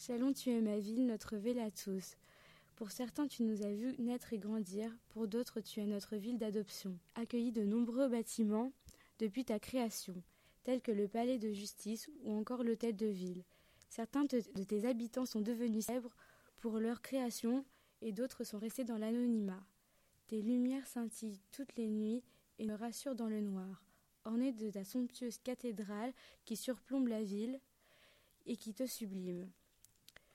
Chalon, tu es ma ville, notre ville à tous. Pour certains, tu nous as vus naître et grandir, pour d'autres, tu es notre ville d'adoption. Accueilli de nombreux bâtiments depuis ta création, tels que le palais de justice ou encore l'hôtel de ville. Certains de tes habitants sont devenus célèbres pour leur création et d'autres sont restés dans l'anonymat. Tes lumières scintillent toutes les nuits et me rassurent dans le noir. Ornée de ta somptueuse cathédrale qui surplombe la ville et qui te sublime.